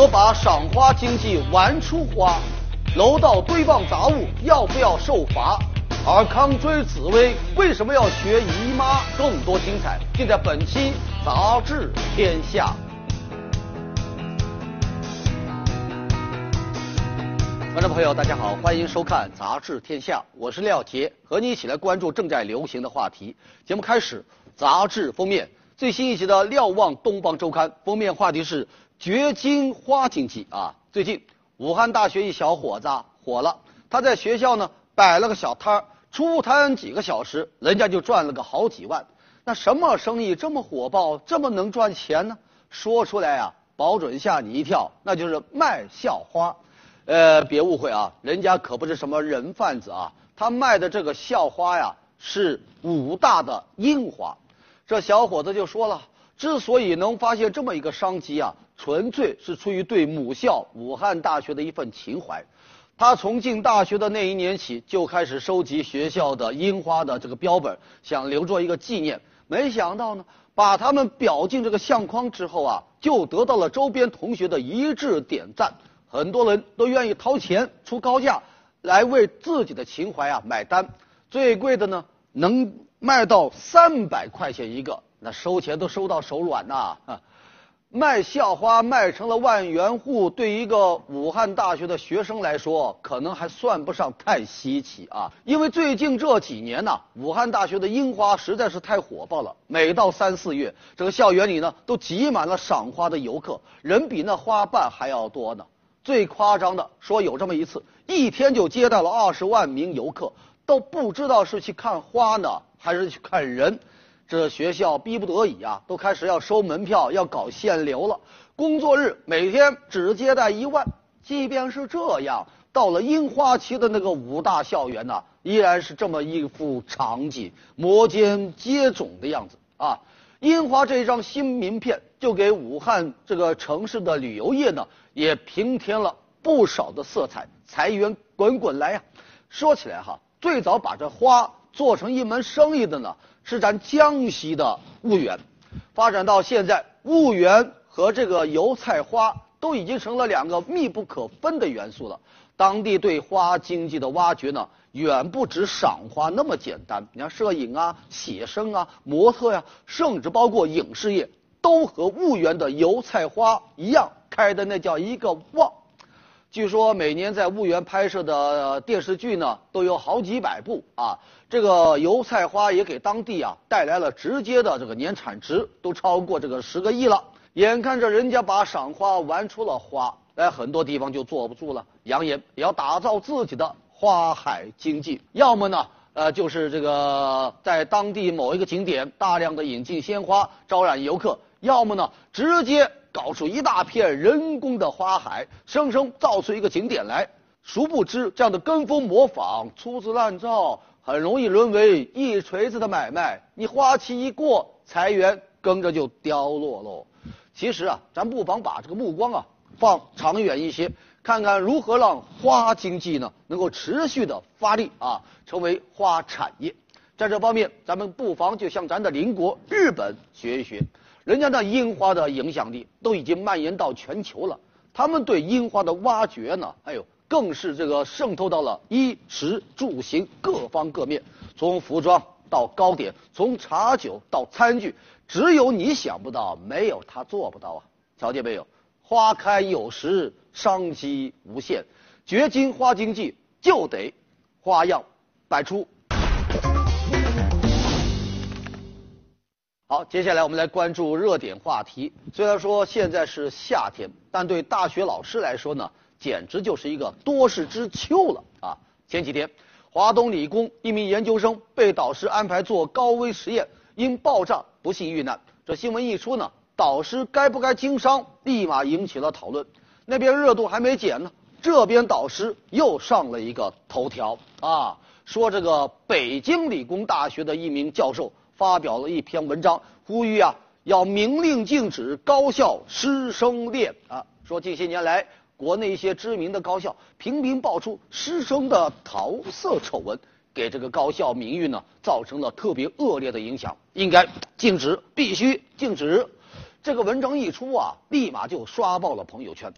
何把赏花经济玩出花？楼道堆放杂物要不要受罚？尔康追紫薇为什么要学姨妈？更多精彩尽在本期《杂志天下》。观众朋友，大家好，欢迎收看《杂志天下》，我是廖杰，和你一起来关注正在流行的话题。节目开始，杂志封面最新一期的《瞭望东方周刊》封面话题是“掘金花经济”啊。最近，武汉大学一小伙子火了，他在学校呢摆了个小摊儿。出摊几个小时，人家就赚了个好几万。那什么生意这么火爆，这么能赚钱呢？说出来啊，保准吓你一跳，那就是卖校花。呃，别误会啊，人家可不是什么人贩子啊，他卖的这个校花呀，是武大的樱花。这小伙子就说了，之所以能发现这么一个商机啊，纯粹是出于对母校武汉大学的一份情怀。他从进大学的那一年起就开始收集学校的樱花的这个标本，想留作一个纪念。没想到呢，把他们裱进这个相框之后啊，就得到了周边同学的一致点赞。很多人都愿意掏钱出高价来为自己的情怀啊买单。最贵的呢，能卖到三百块钱一个，那收钱都收到手软呐。卖校花卖成了万元户，对一个武汉大学的学生来说，可能还算不上太稀奇啊。因为最近这几年呢，武汉大学的樱花实在是太火爆了。每到三四月，这个校园里呢都挤满了赏花的游客，人比那花瓣还要多呢。最夸张的说，有这么一次，一天就接待了二十万名游客，都不知道是去看花呢，还是去看人。这学校逼不得已啊，都开始要收门票，要搞限流了。工作日每天只接待一万。即便是这样，到了樱花期的那个武大校园呢，依然是这么一副场景，摩肩接踵的样子啊。樱花这一张新名片，就给武汉这个城市的旅游业呢，也平添了不少的色彩，财源滚滚来呀。说起来哈，最早把这花做成一门生意的呢。是咱江西的婺源，发展到现在，婺源和这个油菜花都已经成了两个密不可分的元素了。当地对花经济的挖掘呢，远不止赏花那么简单。你看，摄影啊、写生啊、模特呀，甚至包括影视业，都和婺源的油菜花一样，开的那叫一个旺。据说每年在婺源拍摄的电视剧呢，都有好几百部啊。这个油菜花也给当地啊带来了直接的这个年产值，都超过这个十个亿了。眼看着人家把赏花玩出了花，哎，很多地方就坐不住了，扬言也要打造自己的花海经济。要么呢，呃，就是这个在当地某一个景点大量的引进鲜花，招揽游客；要么呢，直接。搞出一大片人工的花海，生生造出一个景点来。殊不知，这样的跟风模仿、粗制滥造，很容易沦为一锤子的买卖。你花期一过，财源跟着就凋落喽。其实啊，咱不妨把这个目光啊放长远一些，看看如何让花经济呢能够持续的发力啊，成为花产业。在这方面，咱们不妨就向咱的邻国日本学一学。人家那樱花的影响力都已经蔓延到全球了，他们对樱花的挖掘呢，哎呦，更是这个渗透到了衣食住行各方各面，从服装到糕点，从茶酒到餐具，只有你想不到，没有他做不到啊！瞧见没有？花开有时，商机无限，掘金花经济就得花样百出。好，接下来我们来关注热点话题。虽然说现在是夏天，但对大学老师来说呢，简直就是一个多事之秋了啊！前几天，华东理工一名研究生被导师安排做高危实验，因爆炸不幸遇难。这新闻一出呢，导师该不该经商，立马引起了讨论。那边热度还没减呢，这边导师又上了一个头条啊，说这个北京理工大学的一名教授。发表了一篇文章，呼吁啊要明令禁止高校师生恋啊。说近些年来，国内一些知名的高校频频爆出师生的桃色丑闻，给这个高校名誉呢造成了特别恶劣的影响，应该禁止，必须禁止。这个文章一出啊，立马就刷爆了朋友圈。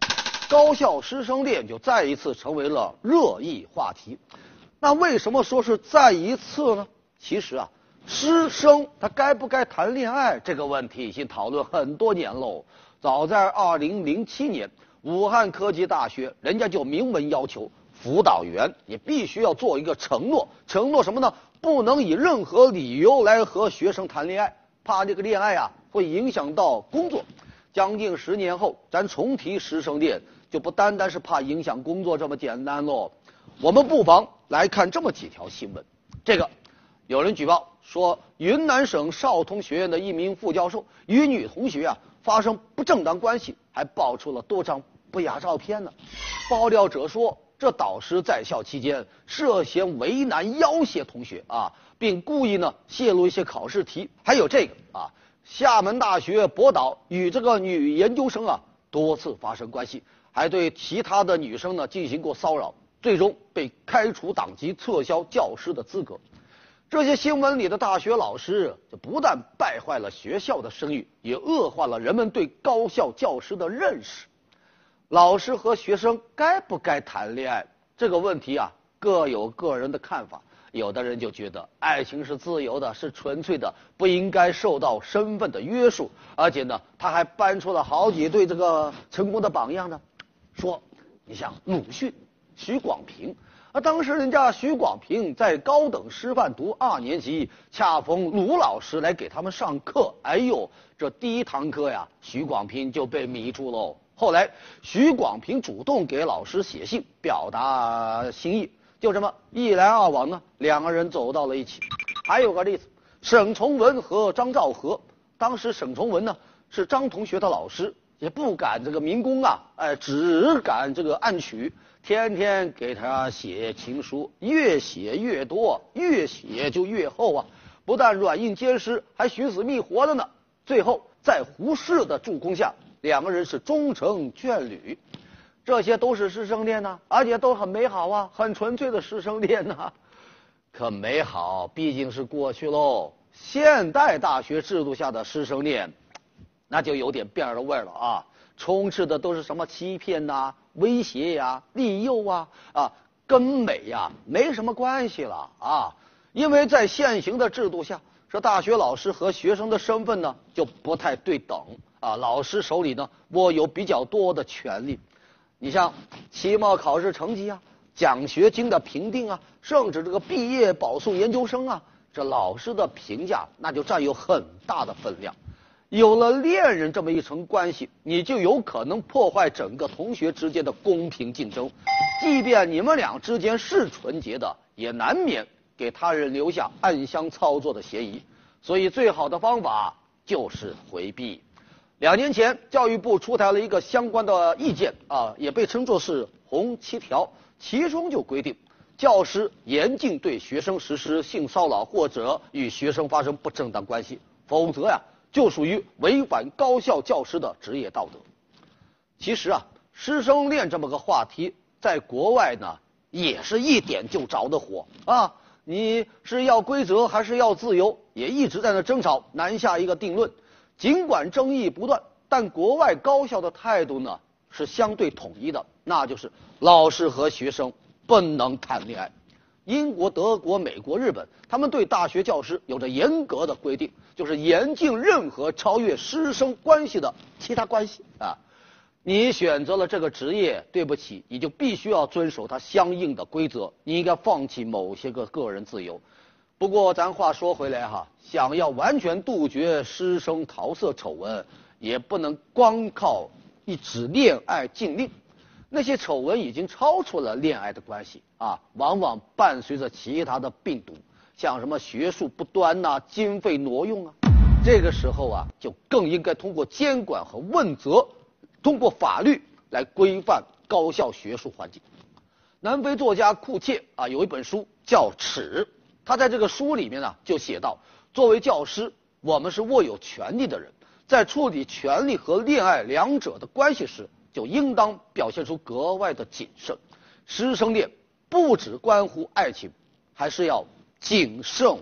高校师生恋就再一次成为了热议话题。那为什么说是再一次呢？其实啊，师生他该不该谈恋爱这个问题已经讨论很多年喽。早在二零零七年，武汉科技大学人家就明文要求辅导员也必须要做一个承诺，承诺什么呢？不能以任何理由来和学生谈恋爱，怕这个恋爱啊会影响到工作。将近十年后，咱重提师生恋，就不单单是怕影响工作这么简单喽。我们不妨来看这么几条新闻。这个，有人举报说，云南省少通学院的一名副教授与女同学啊发生不正当关系，还爆出了多张不雅照片呢。爆料者说，这导师在校期间涉嫌为难要挟同学啊，并故意呢泄露一些考试题。还有这个啊，厦门大学博导与这个女研究生啊多次发生关系，还对其他的女生呢进行过骚扰。最终被开除党籍，撤销教师的资格。这些新闻里的大学老师，就不但败坏了学校的声誉，也恶化了人们对高校教师的认识。老师和学生该不该谈恋爱这个问题啊，各有个人的看法。有的人就觉得爱情是自由的，是纯粹的，不应该受到身份的约束。而且呢，他还搬出了好几对这个成功的榜样呢，说你像鲁迅。徐广平，啊，当时人家徐广平在高等师范读二年级，恰逢鲁老师来给他们上课。哎呦，这第一堂课呀，徐广平就被迷住喽。后来，徐广平主动给老师写信表达心意，就这么一来二往呢，两个人走到了一起。还有个例子，沈从文和张兆和，当时沈从文呢是张同学的老师，也不敢这个明攻啊，哎，只敢这个暗取。天天给他写情书，越写越多，越写就越厚啊！不但软硬兼施，还寻死觅活的呢。最后在胡适的助攻下，两个人是终成眷侣。这些都是师生恋呐，而且都很美好啊，很纯粹的师生恋呐。可美好毕竟是过去喽，现代大学制度下的师生恋，那就有点变了味了啊！充斥的都是什么欺骗呐？威胁呀，利诱啊，啊，跟美呀没什么关系了啊，因为在现行的制度下，这大学老师和学生的身份呢就不太对等啊，老师手里呢握有比较多的权利，你像期末考试成绩啊，奖学金的评定啊，甚至这个毕业保送研究生啊，这老师的评价那就占有很大的分量。有了恋人这么一层关系，你就有可能破坏整个同学之间的公平竞争。即便你们俩之间是纯洁的，也难免给他人留下暗箱操作的嫌疑。所以，最好的方法就是回避。两年前，教育部出台了一个相关的意见啊，也被称作是“红七条”，其中就规定，教师严禁对学生实施性骚扰或者与学生发生不正当关系，否则呀。就属于违反高校教师的职业道德。其实啊，师生恋这么个话题，在国外呢，也是一点就着的火啊。你是要规则还是要自由，也一直在那争吵，难下一个定论。尽管争议不断，但国外高校的态度呢是相对统一的，那就是老师和学生不能谈恋爱。英国、德国、美国、日本，他们对大学教师有着严格的规定，就是严禁任何超越师生关系的其他关系啊。你选择了这个职业，对不起，你就必须要遵守它相应的规则。你应该放弃某些个个人自由。不过，咱话说回来哈，想要完全杜绝师生桃色丑闻，也不能光靠一纸恋爱禁令。那些丑闻已经超出了恋爱的关系啊，往往伴随着其他的病毒，像什么学术不端呐、经费挪用啊。这个时候啊，就更应该通过监管和问责，通过法律来规范高校学术环境。南非作家库切啊，有一本书叫《耻》，他在这个书里面呢就写到：作为教师，我们是握有权利的人，在处理权利和恋爱两者的关系时。就应当表现出格外的谨慎，师生恋不只关乎爱情，还是要谨慎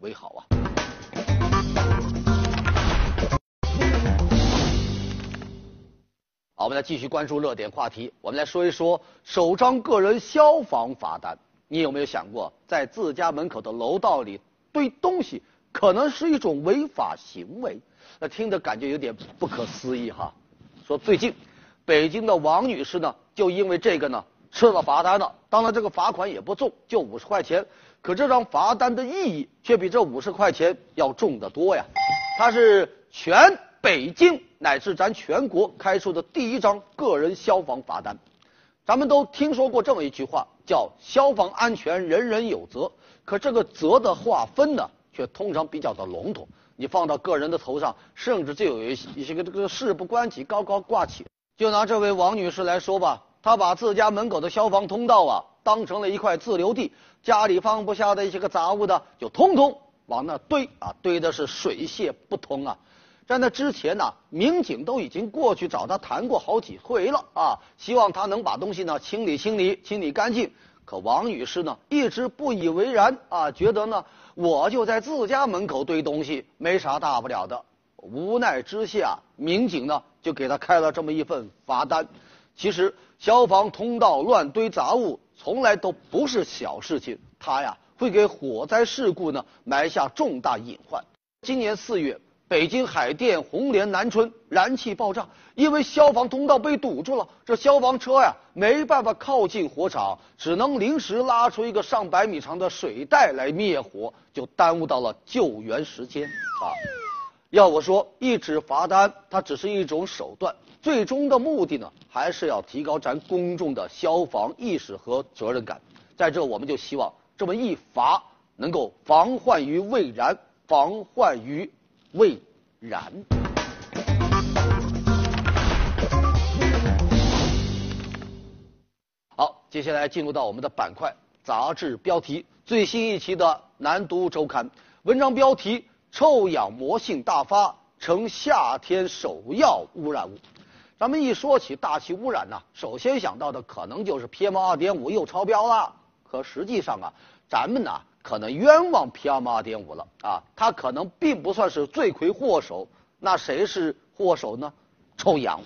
为好啊。好。我们来继续关注热点话题。我们来说一说首张个人消防罚单。你有没有想过，在自家门口的楼道里堆东西，可能是一种违法行为？那听着感觉有点不可思议哈。说最近，北京的王女士呢，就因为这个呢，吃了罚单了。当然，这个罚款也不重，就五十块钱。可这张罚单的意义却比这五十块钱要重得多呀！它是全北京乃至咱全国开出的第一张个人消防罚单。咱们都听说过这么一句话，叫“消防安全人人有责”。可这个责的划分呢，却通常比较的笼统。你放到个人的头上，甚至就有一些一些个这个事不关己高高挂起。就拿这位王女士来说吧，他把自家门口的消防通道啊。当成了一块自留地，家里放不下的一些个杂物呢，就通通往那堆啊，堆的是水泄不通啊。在那之前呢，民警都已经过去找他谈过好几回了啊，希望他能把东西呢清理清理，清理干净。可王女士呢一直不以为然啊，觉得呢我就在自家门口堆东西，没啥大不了的。无奈之下，民警呢就给他开了这么一份罚单。其实消防通道乱堆杂物。从来都不是小事情，它呀会给火灾事故呢埋下重大隐患。今年四月，北京海淀红莲南村燃气爆炸，因为消防通道被堵住了，这消防车呀没办法靠近火场，只能临时拉出一个上百米长的水带来灭火，就耽误到了救援时间啊。要我说，一纸罚单它只是一种手段。最终的目的呢，还是要提高咱公众的消防意识和责任感。在这，我们就希望这么一罚，能够防患于未然，防患于未然。好，接下来进入到我们的板块杂志标题，最新一期的《南都周刊》文章标题：臭氧魔性大发，成夏天首要污染物。咱们一说起大气污染呢，首先想到的可能就是 PM 二点五又超标了。可实际上啊，咱们呢可能冤枉 PM 二点五了啊，它可能并不算是罪魁祸首。那谁是祸首呢？臭氧。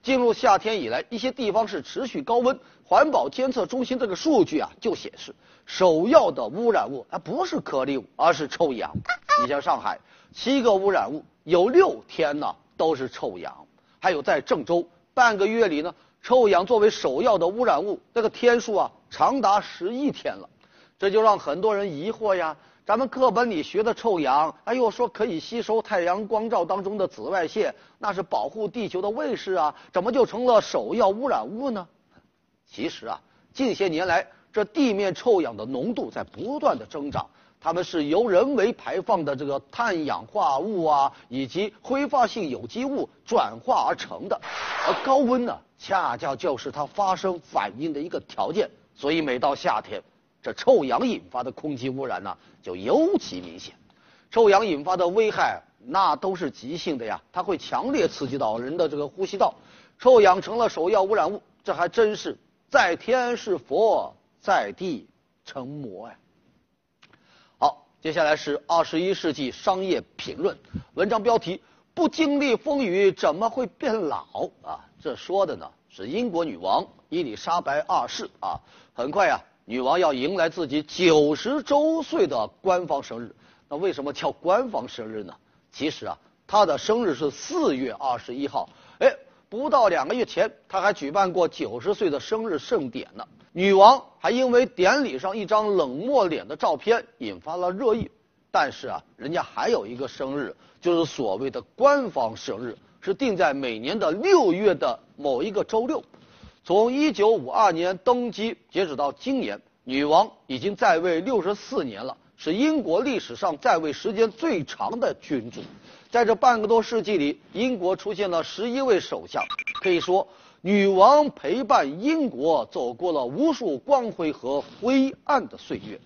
进入夏天以来，一些地方是持续高温，环保监测中心这个数据啊就显示，首要的污染物啊不是颗粒物，而是臭氧。你像上海，七个污染物有六天呢都是臭氧。还有在郑州，半个月里呢，臭氧作为首要的污染物，这个天数啊长达十一天了，这就让很多人疑惑呀。咱们课本里学的臭氧，哎呦说可以吸收太阳光照当中的紫外线，那是保护地球的卫士啊，怎么就成了首要污染物呢？其实啊，近些年来，这地面臭氧的浓度在不断的增长。它们是由人为排放的这个碳氧化物啊，以及挥发性有机物转化而成的，而高温呢，恰恰就是它发生反应的一个条件。所以每到夏天，这臭氧引发的空气污染呢，就尤其明显。臭氧引发的危害那都是急性的呀，它会强烈刺激到人的这个呼吸道，臭氧成了首要污染物，这还真是在天是佛，在地成魔呀。接下来是二十一世纪商业评论文章标题：不经历风雨怎么会变老啊？这说的呢是英国女王伊丽莎白二世啊。很快呀，女王要迎来自己九十周岁的官方生日。那为什么叫官方生日呢？其实啊，她的生日是四月二十一号。哎，不到两个月前，她还举办过九十岁的生日盛典呢。女王还因为典礼上一张冷漠脸的照片引发了热议，但是啊，人家还有一个生日，就是所谓的官方生日，是定在每年的六月的某一个周六。从一九五二年登基截止到今年，女王已经在位六十四年了，是英国历史上在位时间最长的君主。在这半个多世纪里，英国出现了十一位首相，可以说。女王陪伴英国走过了无数光辉和灰暗的岁月，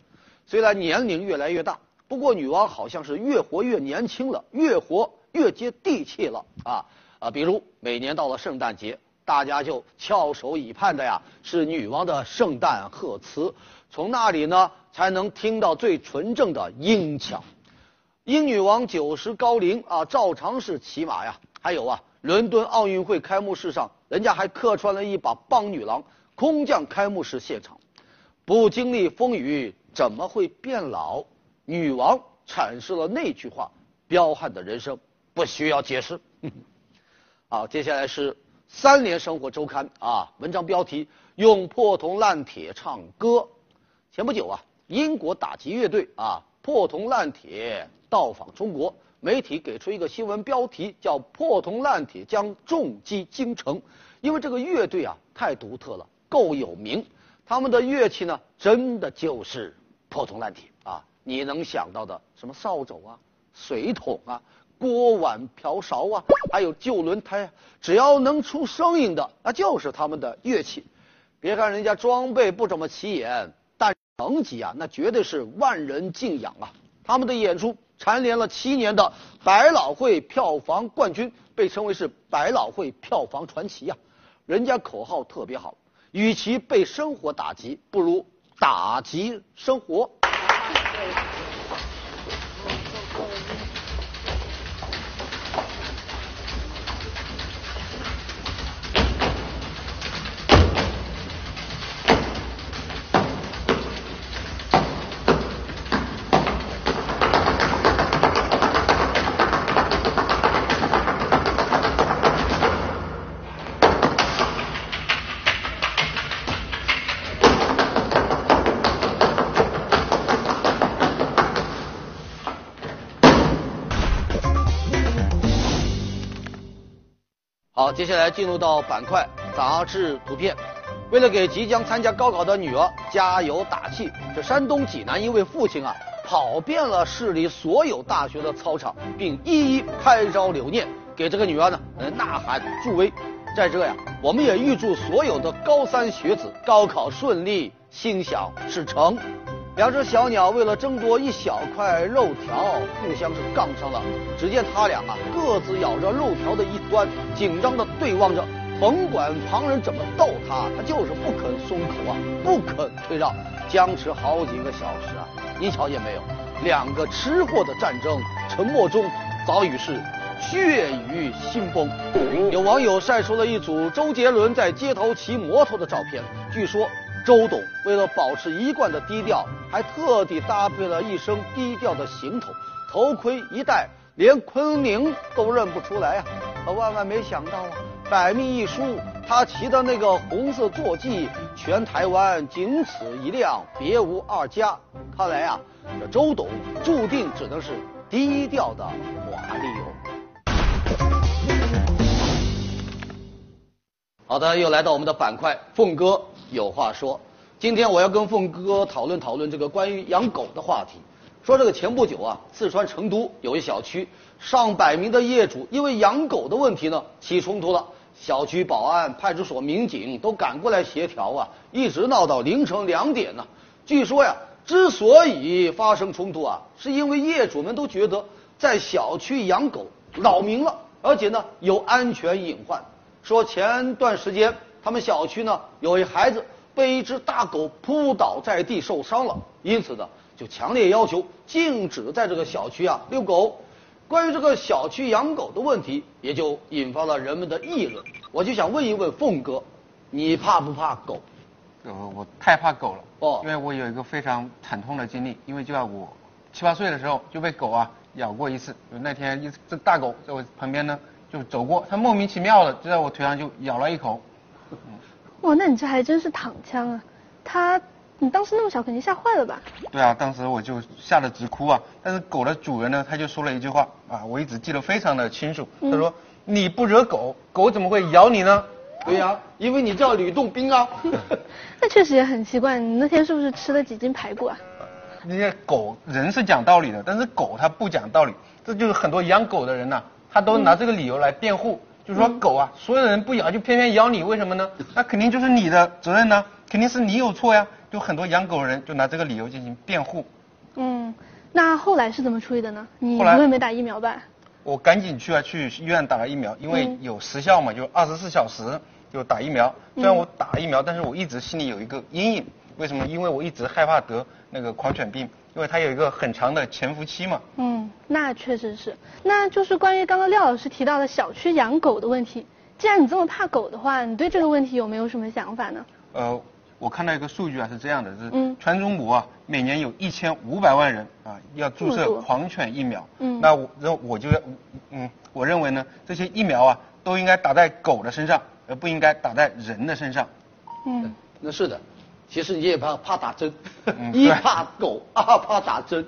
虽然年龄越来越大，不过女王好像是越活越年轻了，越活越接地气了啊啊！比如每年到了圣诞节，大家就翘首以盼的呀，是女王的圣诞贺词，从那里呢才能听到最纯正的英腔。英女王九十高龄啊，照常是骑马呀，还有啊。伦敦奥运会开幕式上，人家还客串了一把棒女郎，空降开幕式现场。不经历风雨，怎么会变老？女王阐释了那句话：彪悍的人生不需要解释。好，接下来是三联生活周刊啊，文章标题：用破铜烂铁唱歌。前不久啊，英国打击乐队啊，破铜烂铁到访中国。媒体给出一个新闻标题，叫“破铜烂铁将重击京城”，因为这个乐队啊太独特了，够有名。他们的乐器呢，真的就是破铜烂铁啊！你能想到的什么扫帚啊、水桶啊、锅碗瓢勺啊，还有旧轮胎啊，只要能出声音的，那就是他们的乐器。别看人家装备不怎么起眼，但成绩啊，那绝对是万人敬仰啊！他们的演出。蝉联了七年的百老汇票房冠军，被称为是百老汇票房传奇呀。人家口号特别好，与其被生活打击，不如打击生活。好接下来进入到板块杂志图片，为了给即将参加高考的女儿加油打气，这山东济南一位父亲啊，跑遍了市里所有大学的操场，并一一拍照留念，给这个女儿呢呐喊助威。在这呀，我们也预祝所有的高三学子高考顺利，心想事成。两只小鸟为了争夺一小块肉条，互相是杠上了。只见他俩啊，各自咬着肉条的一端，紧张的对望着。甭管旁人怎么逗它，它就是不肯松口啊，不肯退让，僵持好几个小时啊。你瞧见没有？两个吃货的战争，沉默中早已是血雨腥风。有网友晒出了一组周杰伦在街头骑摩托的照片，据说。周董为了保持一贯的低调，还特地搭配了一身低调的行头，头盔一戴，连昆凌都认不出来啊！可万万没想到啊，百密一疏，他骑的那个红色坐骑，全台湾仅此一辆，别无二家。看来啊，这周董注定只能是低调的华丽哦。好的，又来到我们的板块，凤哥。有话说，今天我要跟凤哥讨论讨论这个关于养狗的话题。说这个前不久啊，四川成都有一小区上百名的业主因为养狗的问题呢起冲突了，小区保安、派出所民警都赶过来协调啊，一直闹到凌晨两点呢。据说呀，之所以发生冲突啊，是因为业主们都觉得在小区养狗扰民了，而且呢有安全隐患。说前段时间。他们小区呢有一孩子被一只大狗扑倒在地受伤了，因此呢就强烈要求禁止在这个小区啊遛狗。关于这个小区养狗的问题，也就引发了人们的议论。我就想问一问凤哥，你怕不怕狗？呃，我太怕狗了哦，因为我有一个非常惨痛的经历，因为就在我七八岁的时候就被狗啊咬过一次。就那天一只大狗在我旁边呢就走过，它莫名其妙的就在我腿上就咬了一口。哇，那你这还真是躺枪啊！他，你当时那么小，肯定吓坏了吧？对啊，当时我就吓得直哭啊！但是狗的主人呢，他就说了一句话啊，我一直记得非常的清楚。他说：“你不惹狗，狗怎么会咬你呢？”对呀，因为你叫吕洞宾啊。那确实也很奇怪，你那天是不是吃了几斤排骨啊？那些狗人是讲道理的，但是狗它不讲道理，这就是很多养狗的人呐，他都拿这个理由来辩护。就是说狗啊，所有人不咬就偏偏咬你，为什么呢？那肯定就是你的责任呢，肯定是你有错呀。就很多养狗人就拿这个理由进行辩护。嗯，那后来是怎么处理的呢？你不会没打疫苗吧？我赶紧去啊，去医院打了疫苗，因为有时效嘛，就二十四小时。就打疫苗。虽然我打疫苗，但是我一直心里有一个阴影。为什么？因为我一直害怕得那个狂犬病，因为它有一个很长的潜伏期嘛。嗯，那确实是。那就是关于刚刚廖老师提到的小区养狗的问题。既然你这么怕狗的话，你对这个问题有没有什么想法呢？呃，我看到一个数据啊，是这样的，是全中国啊，每年有一千五百万人啊要注射狂犬疫苗。嗯。那我认我就嗯，我认为呢，这些疫苗啊都应该打在狗的身上，而不应该打在人的身上。嗯，那是的。其实你也怕怕打针，一怕狗，二 怕打针。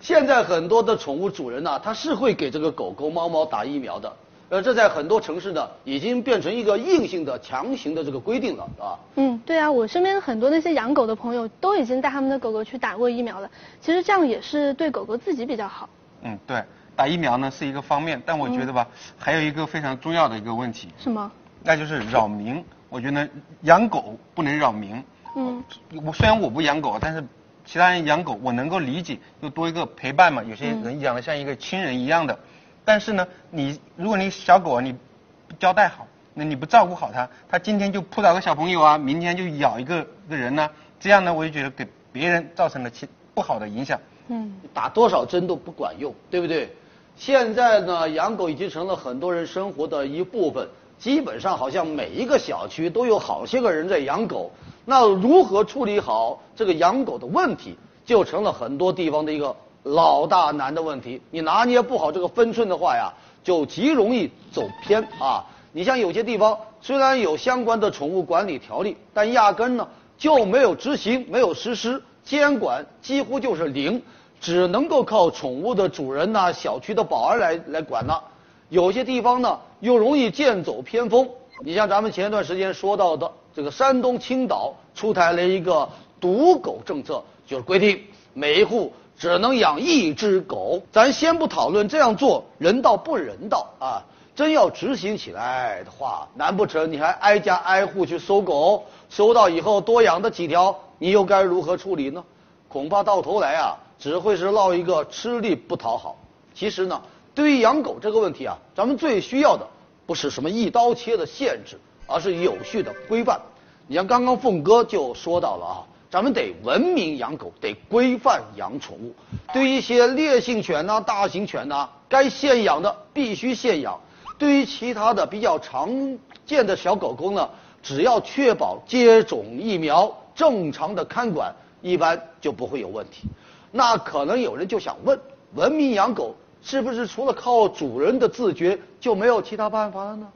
现在很多的宠物主人呢，他是会给这个狗狗、猫猫打疫苗的。呃，这在很多城市呢，已经变成一个硬性的、强行的这个规定了，啊。嗯，对啊，我身边很多那些养狗的朋友都已经带他们的狗狗去打过疫苗了。其实这样也是对狗狗自己比较好。嗯，对，打疫苗呢是一个方面，但我觉得吧，还有一个非常重要的一个问题。什么？那就是扰民。我觉得养狗不能扰民。嗯，我虽然我不养狗，但是其他人养狗，我能够理解，又多一个陪伴嘛。有些人养的像一个亲人一样的，但是呢，你如果你小狗你不交代好，那你不照顾好它，它今天就扑倒个小朋友啊，明天就咬一个个人呢，这样呢，我就觉得给别人造成了其不好的影响。嗯，打多少针都不管用，对不对？现在呢，养狗已经成了很多人生活的一部分，基本上好像每一个小区都有好些个人在养狗。那如何处理好这个养狗的问题，就成了很多地方的一个老大难的问题。你拿捏不好这个分寸的话呀，就极容易走偏啊。你像有些地方虽然有相关的宠物管理条例，但压根呢就没有执行，没有实施监管，几乎就是零，只能够靠宠物的主人呐、小区的保安来来管了。有些地方呢又容易剑走偏锋。你像咱们前一段时间说到的。这个山东青岛出台了一个毒狗政策，就是规定每一户只能养一只狗。咱先不讨论这样做人道不人道啊，真要执行起来的话，难不成你还挨家挨户去搜狗？搜到以后多养的几条，你又该如何处理呢？恐怕到头来啊，只会是落一个吃力不讨好。其实呢，对于养狗这个问题啊，咱们最需要的不是什么一刀切的限制。而是有序的规范。你像刚刚凤哥就说到了啊，咱们得文明养狗，得规范养宠物。对于一些烈性犬呐、大型犬呐，该限养的必须限养；对于其他的比较常见的小狗狗呢，只要确保接种疫苗、正常的看管，一般就不会有问题。那可能有人就想问：文明养狗是不是除了靠主人的自觉就没有其他办法了呢？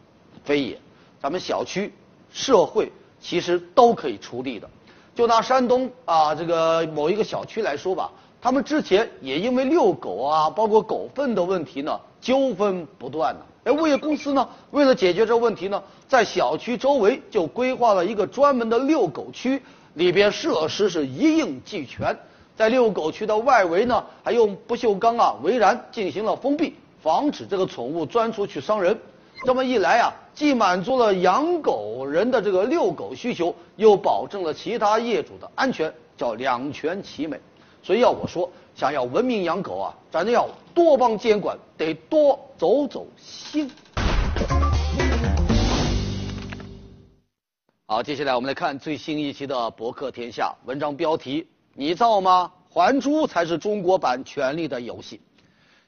非也。咱们小区、社会其实都可以出力的。就拿山东啊这个某一个小区来说吧，他们之前也因为遛狗啊，包括狗粪的问题呢，纠纷不断呢。哎，物业公司呢，为了解决这问题呢，在小区周围就规划了一个专门的遛狗区，里边设施是一应俱全。在遛狗区的外围呢，还用不锈钢啊围栏进行了封闭，防止这个宠物钻出去伤人。这么一来啊，既满足了养狗人的这个遛狗需求，又保证了其他业主的安全，叫两全其美。所以要我说，想要文明养狗啊，咱就要多帮监管，得多走走心。好，接下来我们来看最新一期的《博客天下》文章标题：你造吗？还珠才是中国版《权力的游戏》。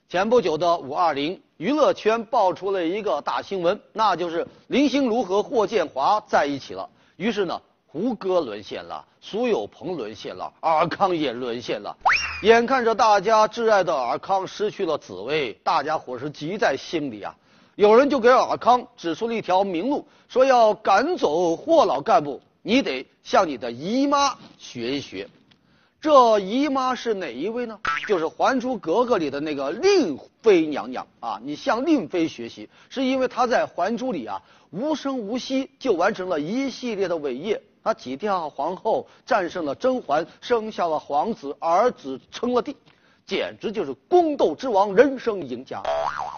前不久的五二零。娱乐圈爆出了一个大新闻，那就是林心如和霍建华在一起了。于是呢，胡歌沦陷了，苏有朋沦陷了，尔康也沦陷了。眼看着大家挚爱的尔康失去了紫薇，大家伙是急在心里啊。有人就给尔康指出了一条明路，说要赶走霍老干部，你得向你的姨妈学一学。这姨妈是哪一位呢？就是《还珠格格》里的那个令妃娘娘啊！你向令妃学习，是因为她在《还珠》里啊无声无息就完成了一系列的伟业，她挤掉皇后，战胜了甄嬛，生下了皇子，儿子称了帝，简直就是宫斗之王，人生赢家。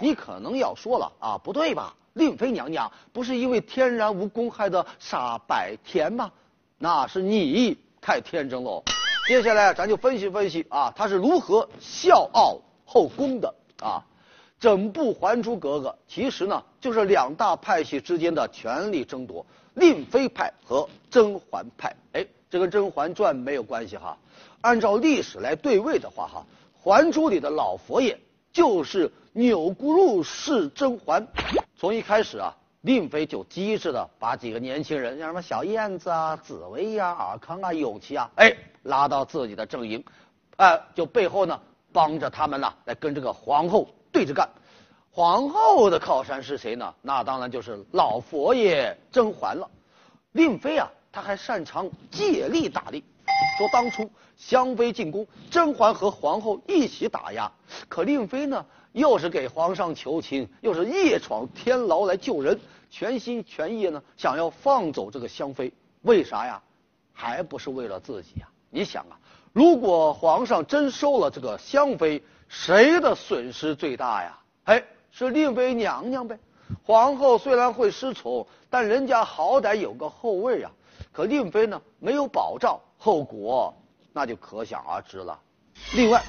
你可能要说了啊，不对吧？令妃娘娘不是因为天然无公害的傻白甜吗？那是你太天真喽。接下来咱就分析分析啊，他是如何笑傲后宫的啊？整部《还珠格格》其实呢，就是两大派系之间的权力争夺。令妃派和甄嬛派。哎，这跟《甄嬛传》没有关系哈。按照历史来对位的话哈，《还珠》里的老佛爷就是钮钴禄氏甄嬛。从一开始啊，令妃就机智的把几个年轻人，像什么小燕子啊、紫薇呀、尔康啊、永琪啊，哎，拉到自己的阵营，哎，就背后呢帮着他们呢来跟这个皇后对着干。皇后的靠山是谁呢？那当然就是老佛爷甄嬛了。令妃啊，她还擅长借力打力。说当初香妃进宫，甄嬛和皇后一起打压，可令妃呢，又是给皇上求情，又是夜闯天牢来救人，全心全意呢想要放走这个香妃。为啥呀？还不是为了自己呀？你想啊，如果皇上真收了这个香妃，谁的损失最大呀？哎。是令妃娘娘呗，皇后虽然会失宠，但人家好歹有个后位啊。可令妃呢，没有保障，后果那就可想而知了。另外，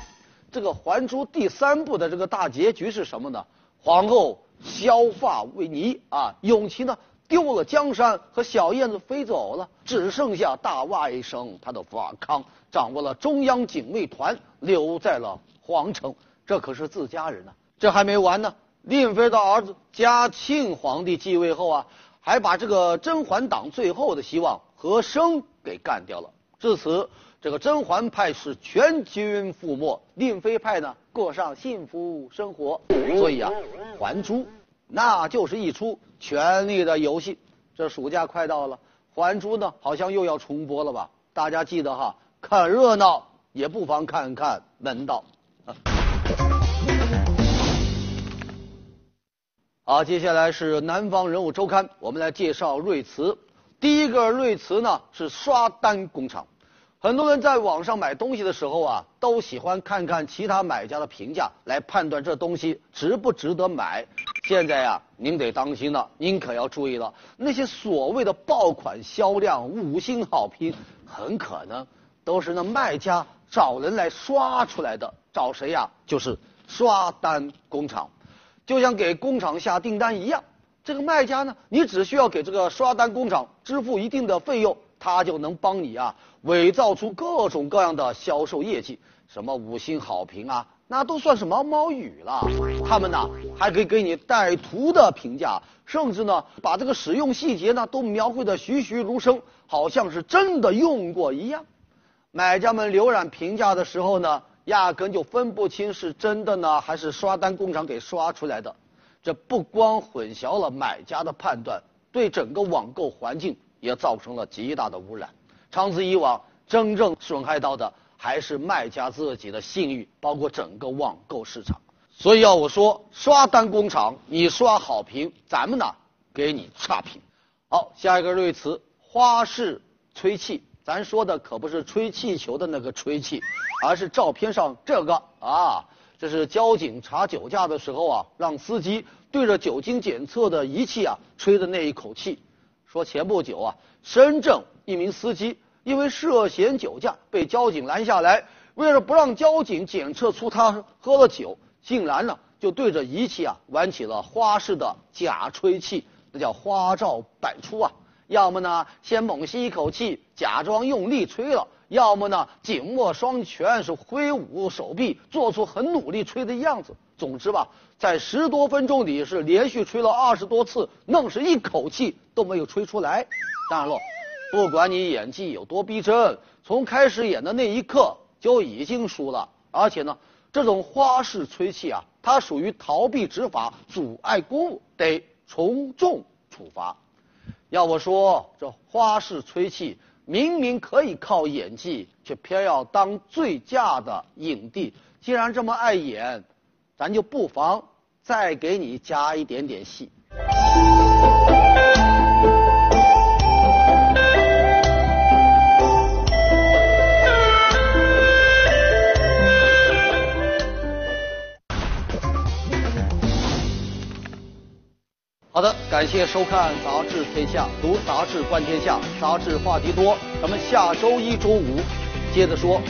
这个《还珠》第三部的这个大结局是什么呢？皇后削发为尼啊，永琪呢丢了江山，和小燕子飞走了，只剩下大外甥他的法康掌握了中央警卫团，留在了皇城。这可是自家人呐，这还没完呢。令妃的儿子嘉庆皇帝继位后啊，还把这个甄嬛党最后的希望和珅给干掉了。至此，这个甄嬛派是全军覆没，令妃派呢过上幸福生活。所以啊，《还珠》那就是一出权力的游戏。这暑假快到了，《还珠》呢好像又要重播了吧？大家记得哈，看热闹也不妨看看门道。好，接下来是南方人物周刊，我们来介绍瑞慈。第一个瑞慈呢是刷单工厂。很多人在网上买东西的时候啊，都喜欢看看其他买家的评价，来判断这东西值不值得买。现在呀，您得当心了，您可要注意了。那些所谓的爆款销量、五星好评，很可能都是那卖家找人来刷出来的。找谁呀？就是刷单工厂。就像给工厂下订单一样，这个卖家呢，你只需要给这个刷单工厂支付一定的费用，他就能帮你啊伪造出各种各样的销售业绩，什么五星好评啊，那都算是毛毛雨了。他们呢还可以给你带图的评价，甚至呢把这个使用细节呢都描绘的栩栩如生，好像是真的用过一样。买家们浏览评价的时候呢。压根就分不清是真的呢，还是刷单工厂给刷出来的。这不光混淆了买家的判断，对整个网购环境也造成了极大的污染。长此以往，真正损害到的还是卖家自己的信誉，包括整个网购市场。所以要我说，刷单工厂你刷好评，咱们呢给你差评。好，下一个瑞词花式吹气。咱说的可不是吹气球的那个吹气，而是照片上这个啊，这是交警查酒驾的时候啊，让司机对着酒精检测的仪器啊吹的那一口气。说前不久啊，深圳一名司机因为涉嫌酒驾被交警拦下来，为了不让交警检测出他喝了酒，竟然呢就对着仪器啊玩起了花式的假吹气，那叫花招百出啊。要么呢，先猛吸一口气，假装用力吹了；要么呢，紧握双拳，是挥舞手臂，做出很努力吹的样子。总之吧，在十多分钟里是连续吹了二十多次，愣是一口气都没有吹出来。当然了，不管你演技有多逼真，从开始演的那一刻就已经输了。而且呢，这种花式吹气啊，它属于逃避执法、阻碍公务，得从重处罚。要我说，这花式吹气明明可以靠演技，却偏要当醉驾的影帝。既然这么爱演，咱就不妨再给你加一点点戏。好的，感谢收看《杂志天下》，读杂志观天下，杂志话题多。咱们下周一、周五接着说。